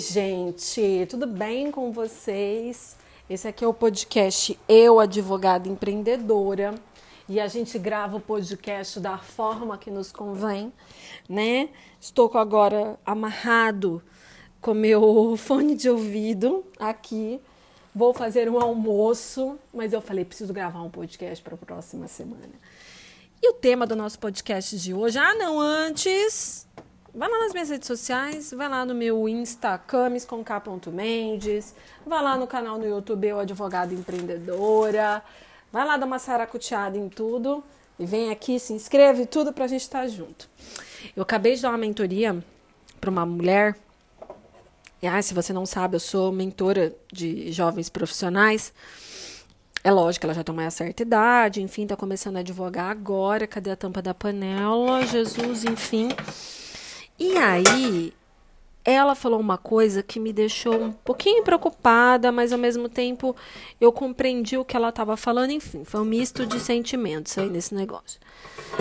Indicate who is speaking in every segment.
Speaker 1: gente, tudo bem com vocês? Esse aqui é o podcast Eu, Advogada Empreendedora, e a gente grava o podcast da forma que nos convém, né? Estou agora amarrado com meu fone de ouvido aqui. Vou fazer um almoço, mas eu falei, preciso gravar um podcast para a próxima semana. E o tema do nosso podcast de hoje, ah, não, antes Vai lá nas minhas redes sociais, vai lá no meu Insta, camis vai lá no canal no YouTube Eu Advogada Empreendedora, vai lá dar uma saracuteada em tudo e vem aqui, se inscreve tudo pra gente estar tá junto. Eu acabei de dar uma mentoria para uma mulher. E ah, se você não sabe, eu sou mentora de jovens profissionais. É lógico, ela já tem uma certa idade, enfim, tá começando a advogar agora. Cadê a tampa da panela? Jesus, enfim. E aí, ela falou uma coisa que me deixou um pouquinho preocupada, mas ao mesmo tempo eu compreendi o que ela estava falando. Enfim, foi um misto de sentimentos aí nesse negócio.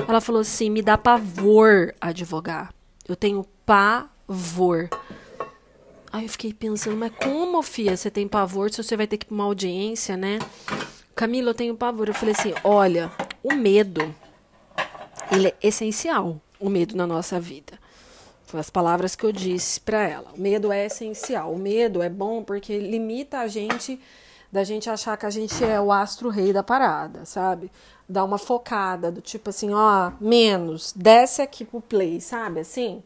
Speaker 1: Ela falou assim: me dá pavor advogar. Eu tenho pavor. Aí eu fiquei pensando, mas como, Fia, você tem pavor se você vai ter que ir pra uma audiência, né? Camila, eu tenho pavor. Eu falei assim: olha, o medo, ele é essencial, o medo na nossa vida. Foi as palavras que eu disse para ela. O medo é essencial. O medo é bom porque limita a gente da gente achar que a gente é o astro rei da parada, sabe? Dá uma focada do tipo assim, ó, menos, desce aqui pro play, sabe? Assim.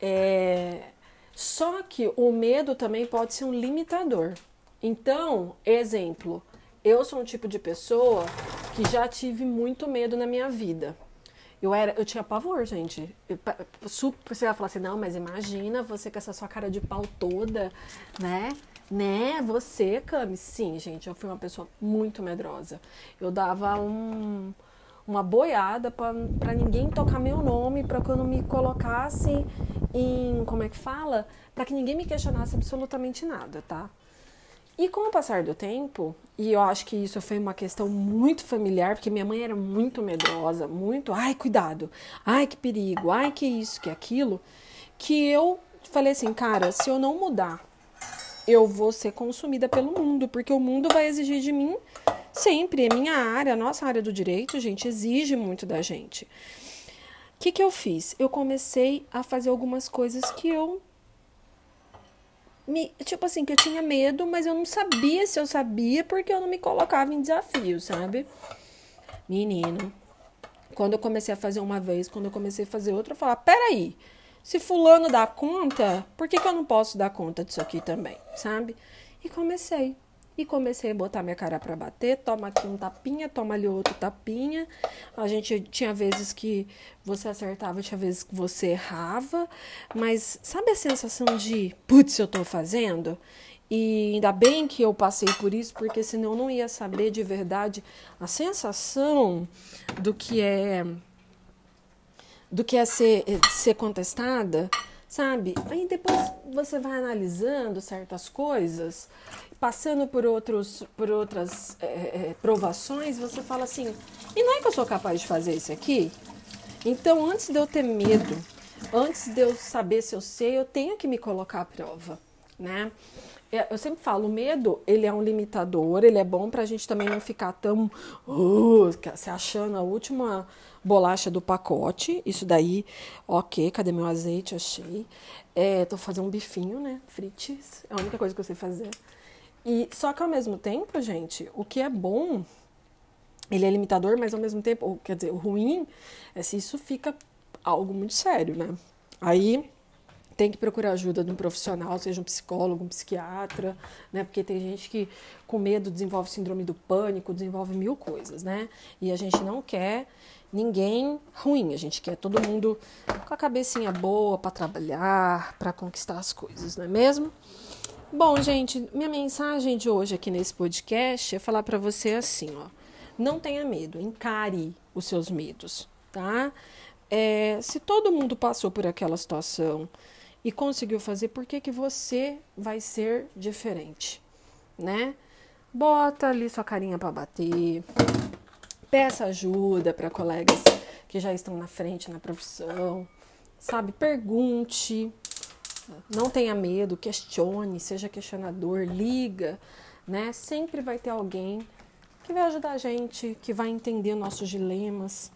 Speaker 1: É... Só que o medo também pode ser um limitador. Então, exemplo, eu sou um tipo de pessoa que já tive muito medo na minha vida. Eu era, eu tinha pavor, gente. Super, você vai falar assim, não, mas imagina você com essa sua cara de pau toda, né? Né? Você, Cami? Sim, gente, eu fui uma pessoa muito medrosa. Eu dava um, uma boiada para ninguém tocar meu nome, para que eu não me colocasse em. Como é que fala? Para que ninguém me questionasse absolutamente nada, tá? E com o passar do tempo, e eu acho que isso foi uma questão muito familiar, porque minha mãe era muito medrosa, muito, ai, cuidado, ai, que perigo, ai, que isso, que aquilo, que eu falei assim, cara, se eu não mudar, eu vou ser consumida pelo mundo, porque o mundo vai exigir de mim sempre. É minha área, a nossa área do direito, gente, exige muito da gente. O que, que eu fiz? Eu comecei a fazer algumas coisas que eu me, tipo assim, que eu tinha medo, mas eu não sabia se eu sabia porque eu não me colocava em desafio, sabe? Menino, quando eu comecei a fazer uma vez, quando eu comecei a fazer outra, eu falava, peraí, se fulano dá conta, por que, que eu não posso dar conta disso aqui também, sabe? E comecei. E comecei a botar minha cara para bater, toma aqui um tapinha, toma ali outro tapinha. A gente tinha vezes que você acertava, tinha vezes que você errava, mas sabe a sensação de, putz, eu tô fazendo? E ainda bem que eu passei por isso, porque senão eu não ia saber de verdade a sensação do que é do que é ser, ser contestada, sabe? Aí depois você vai analisando certas coisas passando por, outros, por outras é, provações, você fala assim: e não é que eu sou capaz de fazer isso aqui? Então, antes de eu ter medo, antes de eu saber se eu sei, eu tenho que me colocar à prova, né? É, eu sempre falo, o medo, ele é um limitador, ele é bom para a gente também não ficar tão uh, se achando a última bolacha do pacote. Isso daí, ok, cadê meu azeite? Achei. É, tô fazendo um bifinho, né? Frites, é a única coisa que eu sei fazer. E só que ao mesmo tempo, gente, o que é bom, ele é limitador, mas ao mesmo tempo, quer dizer, o ruim é se isso fica algo muito sério, né? Aí tem que procurar ajuda de um profissional, seja um psicólogo, um psiquiatra, né? Porque tem gente que com medo desenvolve síndrome do pânico, desenvolve mil coisas, né? E a gente não quer ninguém ruim, a gente quer todo mundo com a cabecinha boa para trabalhar, para conquistar as coisas, não é mesmo? Bom, gente, minha mensagem de hoje aqui nesse podcast é falar para você assim, ó. Não tenha medo, encare os seus medos, tá? É, se todo mundo passou por aquela situação e conseguiu fazer, por que, que você vai ser diferente, né? Bota ali sua carinha para bater, peça ajuda para colegas que já estão na frente na profissão, sabe? Pergunte, Não tenha medo, questione, seja questionador, liga, né? Sempre vai ter alguém que vai ajudar a gente, que vai entender nossos dilemas.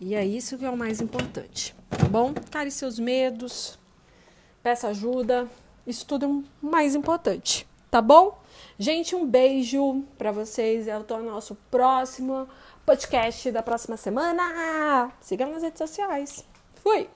Speaker 1: E é isso que é o mais importante, tá bom? Care seus medos, peça ajuda, isso tudo é o mais importante, tá bom? Gente, um beijo para vocês. Tô no nosso próximo podcast da próxima semana. Sigam nas redes sociais. Fui!